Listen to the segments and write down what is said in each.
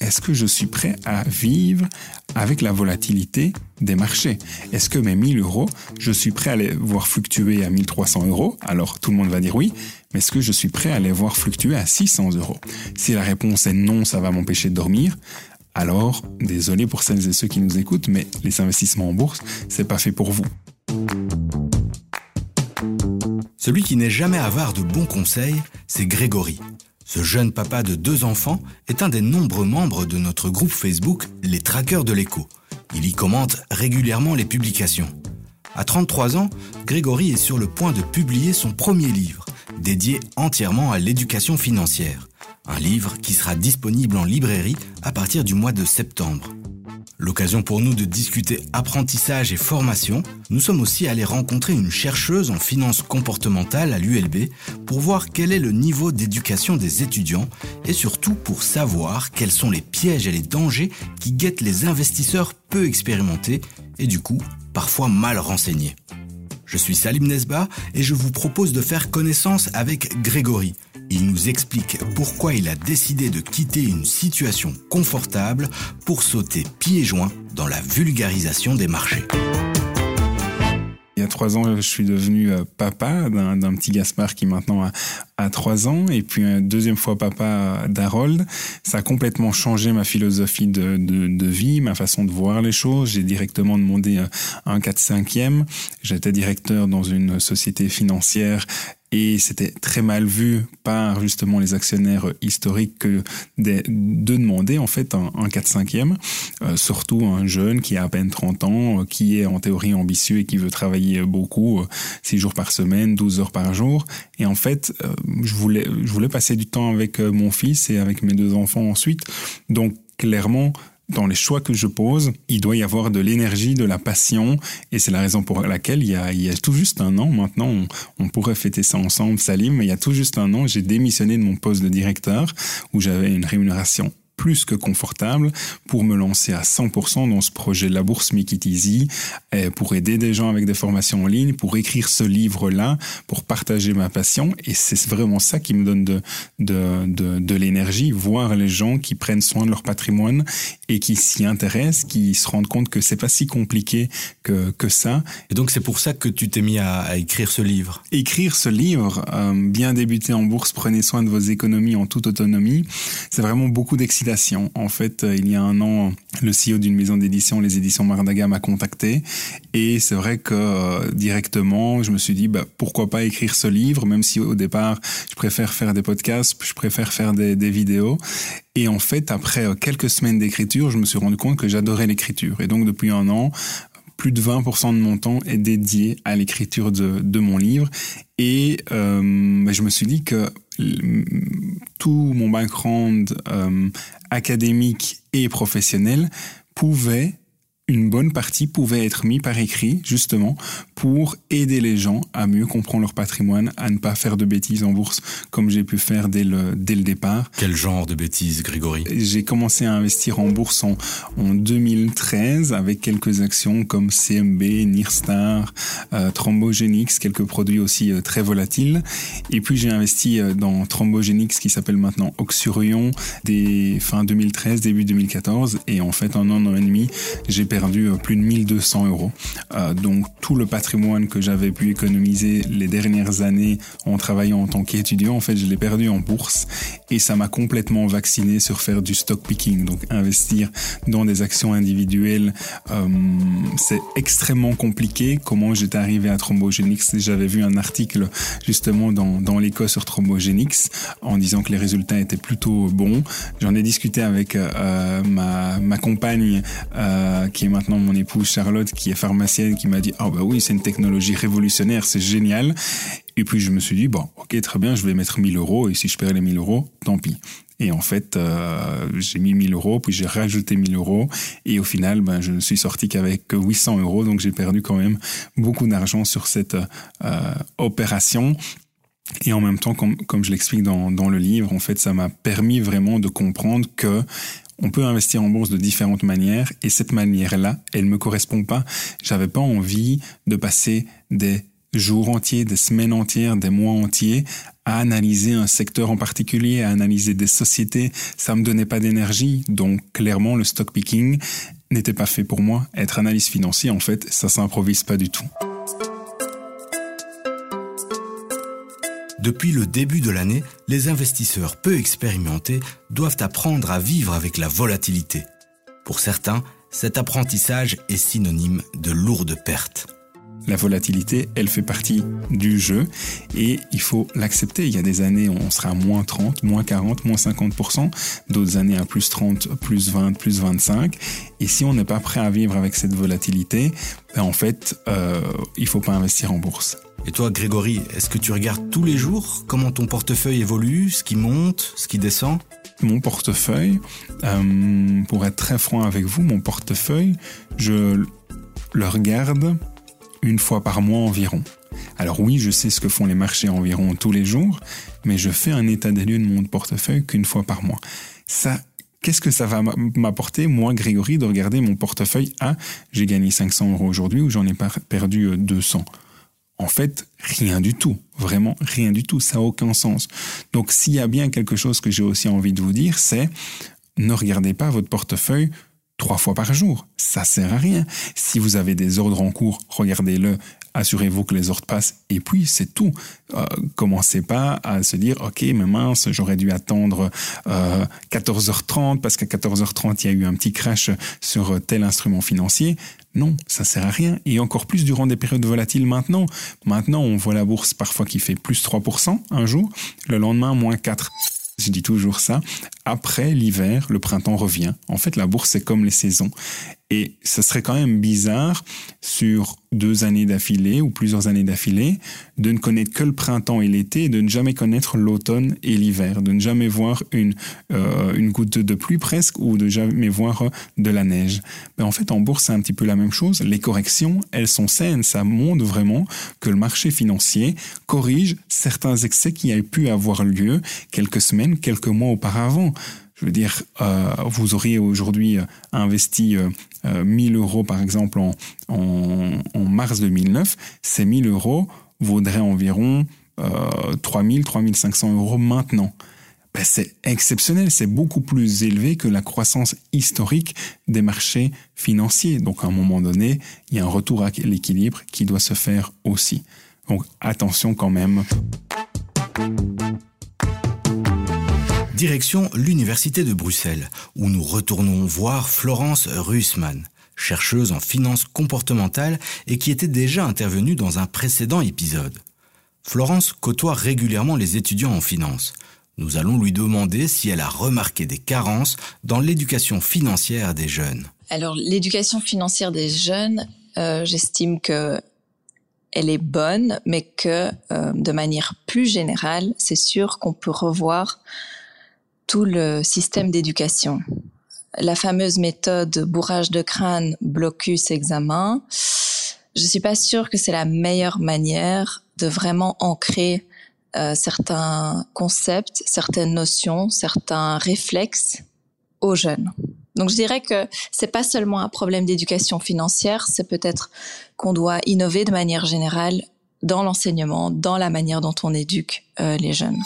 Est-ce que je suis prêt à vivre avec la volatilité des marchés? Est-ce que mes 1000 euros, je suis prêt à les voir fluctuer à 1300 euros? Alors tout le monde va dire oui, mais est-ce que je suis prêt à les voir fluctuer à 600 euros? Si la réponse est non, ça va m'empêcher de dormir. Alors, désolé pour celles et ceux qui nous écoutent, mais les investissements en bourse, c'est pas fait pour vous. Celui qui n'est jamais avare de bons conseils, c'est Grégory. Ce jeune papa de deux enfants est un des nombreux membres de notre groupe Facebook Les Traqueurs de l'écho. Il y commente régulièrement les publications. À 33 ans, Grégory est sur le point de publier son premier livre, dédié entièrement à l'éducation financière. Un livre qui sera disponible en librairie à partir du mois de septembre. L'occasion pour nous de discuter apprentissage et formation. Nous sommes aussi allés rencontrer une chercheuse en finance comportementale à l'ULB pour voir quel est le niveau d'éducation des étudiants et surtout pour savoir quels sont les pièges et les dangers qui guettent les investisseurs peu expérimentés et du coup parfois mal renseignés. Je suis Salim Nesba et je vous propose de faire connaissance avec Grégory, il nous explique pourquoi il a décidé de quitter une situation confortable pour sauter pieds joints dans la vulgarisation des marchés. Il y a trois ans, je suis devenu euh, papa d'un petit Gaspard qui maintenant a, trois ans, et puis une deuxième fois papa d'Harold. Ça a complètement changé ma philosophie de, de, vie, ma façon de voir les choses. J'ai directement demandé euh, un 4-5e. J'étais directeur dans une société financière et c'était très mal vu par justement les actionnaires historiques que de, demander en fait un, 4-5e, euh, surtout un jeune qui a à peine 30 ans, euh, qui est en théorie ambitieux et qui veut travailler beaucoup, 6 euh, jours par semaine, 12 heures par jour. Et en fait, je, voulais, je voulais passer du temps avec mon fils et avec mes deux enfants ensuite. Donc clairement, dans les choix que je pose, il doit y avoir de l'énergie, de la passion, et c'est la raison pour laquelle il y a, il y a tout juste un an, maintenant on, on, pourrait fêter ça ensemble, Salim, mais il y a tout juste un an, j'ai démissionné de mon poste de directeur, où j'avais une rémunération plus que confortable pour me lancer à 100% dans ce projet de la bourse Make It Easy, pour aider des gens avec des formations en ligne, pour écrire ce livre-là, pour partager ma passion. Et c'est vraiment ça qui me donne de, de, de, de l'énergie, voir les gens qui prennent soin de leur patrimoine et qui s'y intéressent, qui se rendent compte que c'est pas si compliqué que, que ça. Et donc c'est pour ça que tu t'es mis à, à, écrire ce livre. Écrire ce livre, euh, bien débuter en bourse, prenez soin de vos économies en toute autonomie, c'est vraiment beaucoup d'excitation en fait, euh, il y a un an, le CEO d'une maison d'édition, les éditions Mardaga, m'a contacté. Et c'est vrai que euh, directement, je me suis dit, bah, pourquoi pas écrire ce livre, même si au départ, je préfère faire des podcasts, je préfère faire des, vidéos. Et en fait, après euh, quelques semaines d'écriture, je me suis rendu compte que j'adorais l'écriture. Et donc, depuis un an, plus de 20% de mon temps est dédié à l'écriture de, mon livre. Et bah, je me suis dit que tout mon background euh, académique et professionnel pouvait une bonne partie pouvait être mis par écrit, justement, pour aider les gens à mieux comprendre leur patrimoine, à ne pas faire de bêtises en bourse comme j'ai pu faire dès le, dès le départ. Quel genre de bêtises, Grégory? J'ai commencé à investir en bourse en, en 2013 avec quelques actions comme CMB, Nirstar, euh, Thrombogenix, quelques produits aussi euh, très volatiles. Et puis j'ai investi euh, dans Thrombogenix qui s'appelle maintenant Oxurion des fin 2013, début 2014. Et en fait, en un an et demi, j'ai perdu euh, plus de 1200 euros. Euh, donc tout le patrimoine que j'avais pu économiser les dernières années en travaillant en tant qu'étudiant, en fait, je l'ai perdu en bourse et ça m'a complètement vacciné sur faire du stock picking, donc investir dans des actions individuelles. Euh, c'est extrêmement compliqué. Comment j'étais arrivé à Thrombogenix J'avais vu un article justement dans, dans sur Thrombogenix en disant que les résultats étaient plutôt bons. J'en ai discuté avec ma, ma compagne qui maintenant mon épouse Charlotte, qui est pharmacienne, qui m'a dit, ah bah oui, c'est une technologie révolutionnaire, c'est génial. Et puis je me suis dit, bon, ok, très bien, je vais mettre 1000 euros, et si je perds les 1000 euros, tant pis. Et en fait, euh, j'ai mis 1000 euros, puis j'ai rajouté 1000 euros, et au final, ben, je ne suis sorti qu'avec 800 euros, donc j'ai perdu quand même beaucoup d'argent sur cette euh, opération. Et en même temps, comme, comme je l'explique dans, dans le livre, en fait, ça m'a permis vraiment de comprendre que on peut investir en bourse de différentes manières et cette manière-là, elle me correspond pas. J'avais pas envie de passer des jours entiers, des semaines entières, des mois entiers à analyser un secteur en particulier, à analyser des sociétés. Ça me donnait pas d'énergie. Donc, clairement, le stock picking n'était pas fait pour moi. Être analyste financier, en fait, ça s'improvise pas du tout. Depuis le début de l'année, les investisseurs peu expérimentés doivent apprendre à vivre avec la volatilité. Pour certains, cet apprentissage est synonyme de lourdes pertes. La volatilité, elle fait partie du jeu et il faut l'accepter. Il y a des années on sera à moins 30, moins 40, moins 50%, d'autres années à plus 30, plus 20, plus 25. Et si on n'est pas prêt à vivre avec cette volatilité, ben en fait, euh, il faut pas investir en bourse. Et toi, Grégory, est-ce que tu regardes tous les jours comment ton portefeuille évolue, ce qui monte, ce qui descend? Mon portefeuille, euh, pour être très franc avec vous, mon portefeuille, je le regarde une fois par mois environ. Alors oui, je sais ce que font les marchés environ tous les jours, mais je fais un état des lieux de mon portefeuille qu'une fois par mois. Ça, qu'est-ce que ça va m'apporter, moi, Grégory, de regarder mon portefeuille? Ah, j'ai gagné 500 euros aujourd'hui ou j'en ai perdu 200 en fait, rien du tout. Vraiment, rien du tout. Ça n'a aucun sens. Donc, s'il y a bien quelque chose que j'ai aussi envie de vous dire, c'est ne regardez pas votre portefeuille trois fois par jour. Ça sert à rien. Si vous avez des ordres en cours, regardez-le. Assurez-vous que les ordres passent et puis c'est tout. Euh, commencez pas à se dire ok mais mince j'aurais dû attendre 14h30 euh, parce qu'à 14h30 il y a eu un petit crash sur tel instrument financier. Non, ça sert à rien. Et encore plus durant des périodes volatiles maintenant. Maintenant, on voit la bourse parfois qui fait plus 3% un jour, le lendemain moins 4. Je dis toujours ça. Après l'hiver, le printemps revient. En fait, la bourse, c'est comme les saisons. Et ce serait quand même bizarre sur deux années d'affilée ou plusieurs années d'affilée de ne connaître que le printemps et l'été et de ne jamais connaître l'automne et l'hiver, de ne jamais voir une, euh, une goutte de pluie presque ou de jamais voir de la neige. Mais en fait, en bourse, c'est un petit peu la même chose. Les corrections, elles sont saines. Ça montre vraiment que le marché financier corrige certains excès qui avaient pu avoir lieu quelques semaines, quelques mois auparavant. Je veux dire, euh, vous auriez aujourd'hui investi euh, 1000 euh, euros par exemple en, en, mars 2009, ces 1000 euros vaudraient environ euh, 3000, 3500 euros maintenant. Ben, c'est exceptionnel, c'est beaucoup plus élevé que la croissance historique des marchés financiers. Donc à un moment donné, il y a un retour à l'équilibre qui doit se faire aussi. Donc attention quand même. Direction l'Université de Bruxelles, où nous retournons voir Florence Russmann, chercheuse en finance comportementale et qui était déjà intervenue dans un précédent épisode. Florence côtoie régulièrement les étudiants en finance. Nous allons lui demander si elle a remarqué des carences dans l'éducation financière des jeunes. Alors l'éducation financière des jeunes, euh, j'estime que elle est bonne, mais que euh, de manière plus générale, c'est sûr qu'on peut revoir tout le système d'éducation. La fameuse méthode bourrage de crâne, blocus, examen, je suis pas sûre que c'est la meilleure manière de vraiment ancrer euh, certains concepts, certaines notions, certains réflexes aux jeunes. Donc je dirais que c'est pas seulement un problème d'éducation financière, c'est peut-être qu'on doit innover de manière générale dans l'enseignement, dans la manière dont on éduque euh, les jeunes.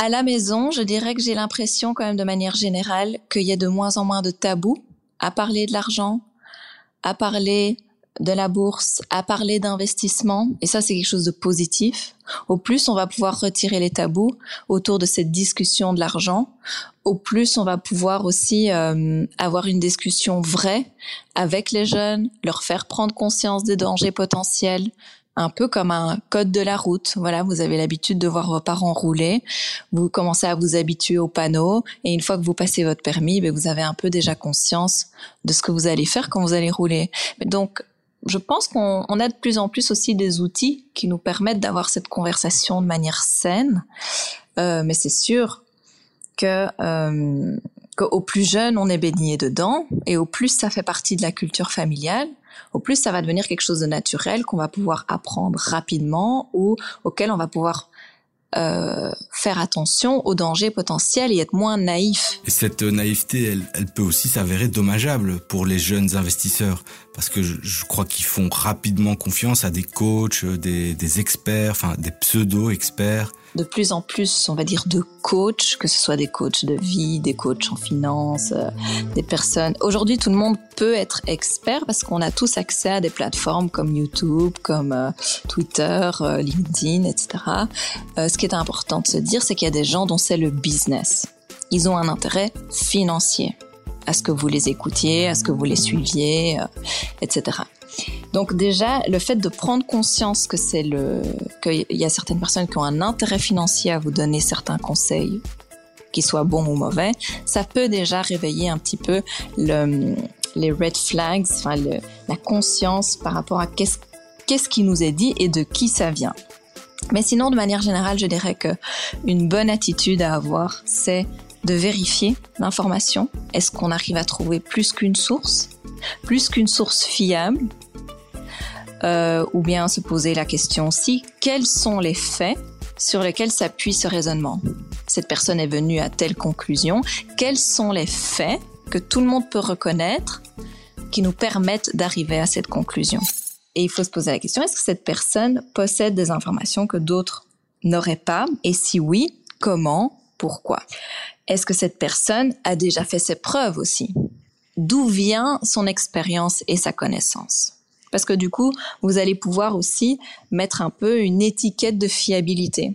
À la maison, je dirais que j'ai l'impression quand même de manière générale qu'il y a de moins en moins de tabous à parler de l'argent, à parler de la bourse, à parler d'investissement. Et ça, c'est quelque chose de positif. Au plus, on va pouvoir retirer les tabous autour de cette discussion de l'argent. Au plus, on va pouvoir aussi euh, avoir une discussion vraie avec les jeunes, leur faire prendre conscience des dangers potentiels, un peu comme un code de la route. Voilà, vous avez l'habitude de voir vos parents rouler, vous commencez à vous habituer aux panneaux, et une fois que vous passez votre permis, ben, vous avez un peu déjà conscience de ce que vous allez faire quand vous allez rouler. Donc, je pense qu'on a de plus en plus aussi des outils qui nous permettent d'avoir cette conversation de manière saine, euh, mais c'est sûr que euh, qu'au plus jeune on est baigné dedans et au plus ça fait partie de la culture familiale, au plus ça va devenir quelque chose de naturel qu'on va pouvoir apprendre rapidement ou auquel on va pouvoir euh, faire attention aux dangers potentiels et être moins naïf. Et cette naïveté, elle, elle peut aussi s'avérer dommageable pour les jeunes investisseurs parce que je, crois qu'ils font rapidement confiance à des coachs, des, des experts, enfin des pseudo-experts de plus en plus, on va dire, de coachs, que ce soit des coachs de vie, des coachs en finance, euh, des personnes. Aujourd'hui, tout le monde peut être expert parce qu'on a tous accès à des plateformes comme YouTube, comme euh, Twitter, euh, LinkedIn, etc. ce qui est important de se dire, c'est qu'il y a des gens dont c'est le business. Ils ont un intérêt financier à ce que vous les écoutiez, à ce que vous les suiviez, etc. Donc déjà, le fait de prendre conscience que c'est le, qu'il y a certaines personnes qui ont un intérêt financier à vous donner certains conseils, qu'ils soient bons ou mauvais, ça peut déjà réveiller un petit peu le, les red flags, enfin la conscience par rapport à qu'est-ce, qu'est-ce qui nous est dit et de qui ça vient. Mais sinon, de manière générale, je dirais que une bonne attitude à avoir, c'est de vérifier l'information. Est-ce qu'on arrive à trouver plus qu'une source, plus qu'une source fiable, euh, ou bien se poser la question si quels sont les faits sur lesquels s'appuie ce raisonnement? Cette personne est venue à telle conclusion. Quels sont les faits que tout le monde peut reconnaître qui nous permettent d'arriver à cette conclusion? Et il faut se poser la question, est-ce que cette personne possède des informations que d'autres n'auraient pas? Et si oui, comment? Pourquoi? Est-ce que cette personne a déjà fait ses preuves aussi? D'où vient son expérience et sa connaissance? Parce que du coup, vous allez pouvoir aussi mettre un peu une étiquette de fiabilité.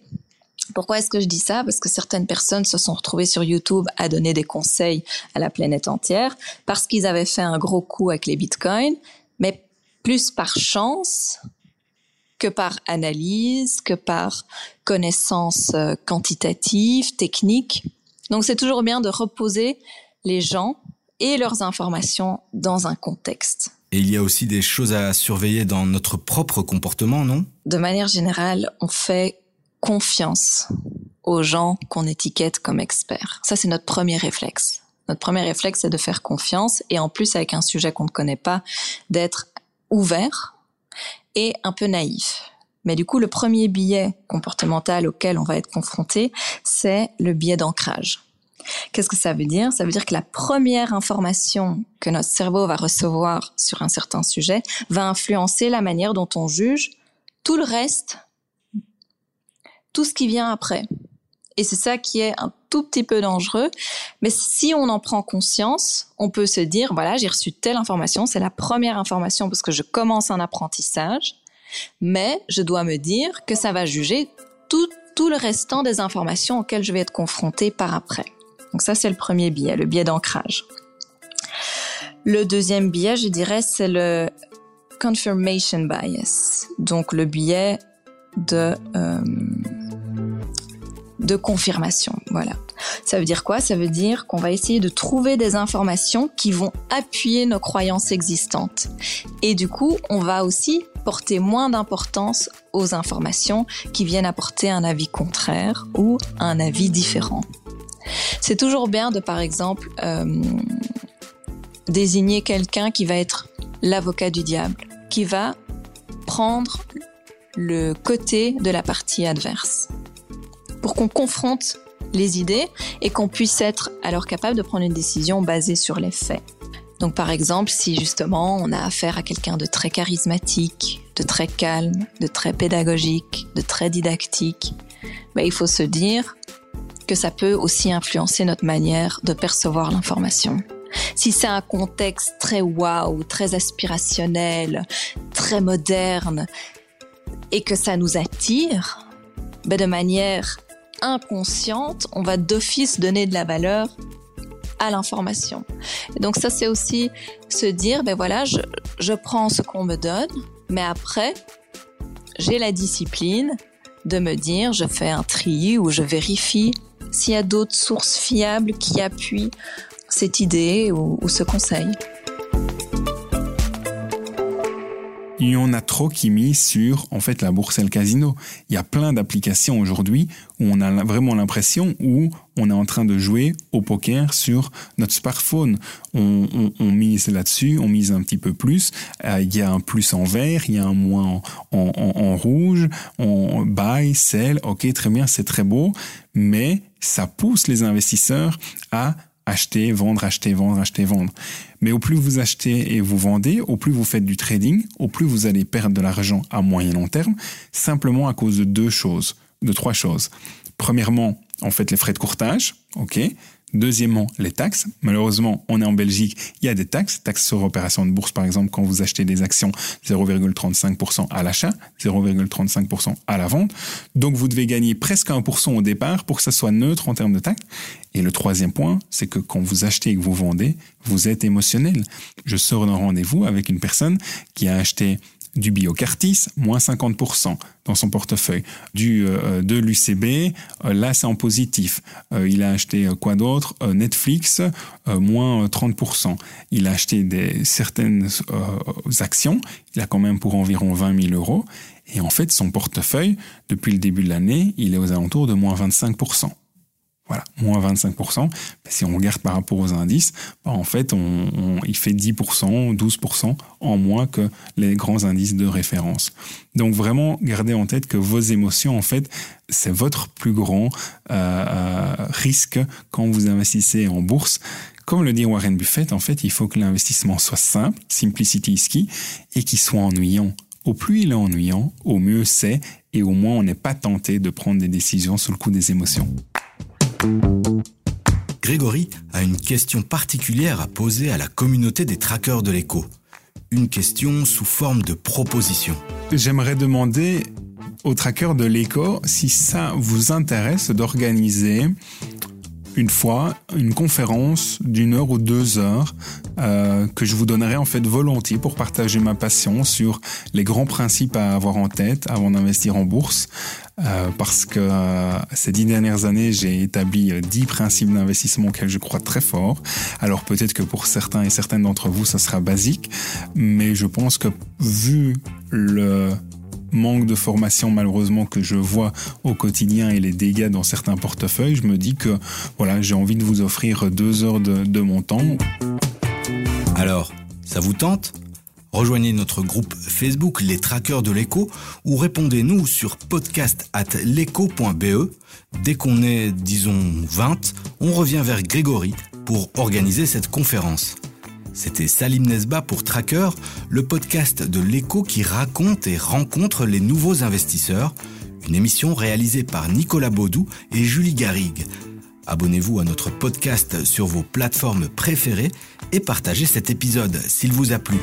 Pourquoi est-ce que je dis ça? Parce que certaines personnes se sont retrouvées sur YouTube à donner des conseils à la planète entière parce qu'ils avaient fait un gros coup avec les bitcoins, mais plus par chance que par analyse, que par connaissance euh, quantitative, technique. Donc c'est toujours bien de reposer les gens et leurs informations dans un contexte. Et il y a aussi des choses à surveiller dans notre propre comportement, non? De manière générale, on fait confiance aux gens qu'on étiquette comme experts. Ça, c'est notre premier réflexe. Notre premier réflexe, c'est de faire confiance et en plus, avec un sujet qu'on ne connaît pas, d'être ouvert et un peu naïf. Mais du coup, le premier biais comportemental auquel on va être confronté, c'est le biais d'ancrage. Qu'est-ce que ça veut dire? Ça veut dire que la première information que notre cerveau va recevoir sur un certain sujet va influencer la manière dont on juge tout le reste, tout ce qui vient après. Et c'est ça qui est un tout petit peu dangereux. Mais si on en prend conscience, on peut se dire, voilà, j'ai reçu telle information, c'est la première information parce que je commence un apprentissage, mais je dois me dire que ça va juger tout, le restant des informations auxquelles je vais être confronté par après. Donc ça, c'est le premier biais, le biais d'ancrage. Le deuxième biais, je dirais, c'est le confirmation bias, donc le biais de euh, de confirmation. Voilà. Ça veut dire quoi? Ça veut dire qu'on va essayer de trouver des informations qui vont appuyer nos croyances existantes. Et du coup, on va aussi porter moins d'importance aux informations qui viennent apporter un avis contraire ou un avis différent. C'est toujours bien de, par exemple, euh, désigner quelqu'un qui va être l'avocat du diable, qui va prendre le côté de la partie adverse, pour qu'on confronte les idées et qu'on puisse être alors capable de prendre une décision basée sur les faits. Donc par exemple, si justement on a affaire à quelqu'un de très charismatique, de très calme, de très pédagogique, de très didactique, ben, il faut se dire, que ça peut aussi influencer notre manière de percevoir l'information. Si c'est un contexte très waouh, très aspirationnel, très moderne, et que ça nous attire, ben de manière inconsciente, on va d'office donner de la valeur à l'information. Donc ça, c'est aussi se dire, ben voilà, je, je prends ce qu'on me donne, mais après, j'ai la discipline de me dire, je fais un tri ou je vérifie s'il y a d'autres sources fiables qui appuient cette idée ou, ce conseil. Il y en a trop qui misent sur en fait la bourse et le casino. Il y a plein d'applications aujourd'hui où on a vraiment l'impression où on est en train de jouer au poker sur notre smartphone. On, mise là-dessus, on mise un petit peu plus. Euh, il y a un plus en vert, il y a un moins en, en rouge. On buy, sell, ok, très bien, c'est très beau, mais ça pousse les investisseurs à acheter, vendre, acheter, vendre, acheter, vendre. Mais au plus vous achetez et vous vendez, au plus vous faites du trading, au plus vous allez perdre de l'argent à moyen long terme, simplement à cause de deux choses, de trois choses. Premièrement, en fait, les frais de courtage, ok. Deuxièmement, les taxes. Malheureusement, on est en Belgique, il y a des taxes. Taxes sur opération de bourse, par exemple, quand vous achetez des actions, 0,35% à l'achat, 0,35% à la vente. Donc, vous devez gagner presque 1% au départ pour que ça soit neutre en termes de taxes. Et le troisième point, c'est que quand vous achetez et que vous vendez, vous êtes émotionnel. Je sors d'un rendez-vous avec une personne qui a acheté du Biocartis, moins 50% dans son portefeuille. Du euh, de l'UCB, euh, là c'est en positif. Euh, il a acheté quoi d'autre? Netflix, moins 30%. Il a acheté des, certaines actions, il a quand même pour environ 20 000 euros. Et en fait, son portefeuille, depuis le début de l'année, il est aux alentours de moins 25%. Voilà, moins 25%. Si on regarde par rapport aux indices, bah, en fait, on, il fait 10%, 12% en moins que les grands indices de référence. Donc vraiment, gardez en tête que vos émotions, en fait, c'est votre plus grand euh, euh, risque quand vous investissez en bourse. Comme le dit Warren Buffett, en fait, il faut que l'investissement soit simple, simplicity is key, et qu'il soit ennuyant. Au plus il est ennuyant, au mieux c'est, et au moins on n'est pas tenté de prendre des décisions sous le coup des émotions. Grégory a une question particulière à poser à la communauté des traqueurs de l'écho. Une question sous forme de proposition. J'aimerais demander aux traqueurs de l'écho si ça vous intéresse d'organiser une fois une conférence d'une heure ou deux heures euh, que je vous donnerai en fait volontiers pour partager ma passion sur les grands principes à avoir en tête avant d'investir en bourse. Euh, parce que euh, ces dix dernières années, j'ai établi dix principes d'investissement auxquels je crois très fort. Alors peut-être que pour certains et certaines d'entre vous, ça sera basique, mais je pense que vu le manque de formation malheureusement que je vois au quotidien et les dégâts dans certains portefeuilles, je me dis que voilà, j'ai envie de vous offrir deux heures de, mon temps. Alors, ça vous tente? Rejoignez notre groupe Facebook Les Traqueurs de l'écho ou répondez-nous sur podcast at Dès qu'on est, disons, 20, on revient vers Grégory pour organiser cette conférence. C'était Salim Nesba pour Tracker, le podcast de l'écho qui raconte et rencontre les nouveaux investisseurs, une émission réalisée par Nicolas Baudou et Julie Garrigue. Abonnez-vous à notre podcast sur vos plateformes préférées et partagez cet épisode s'il vous a plu.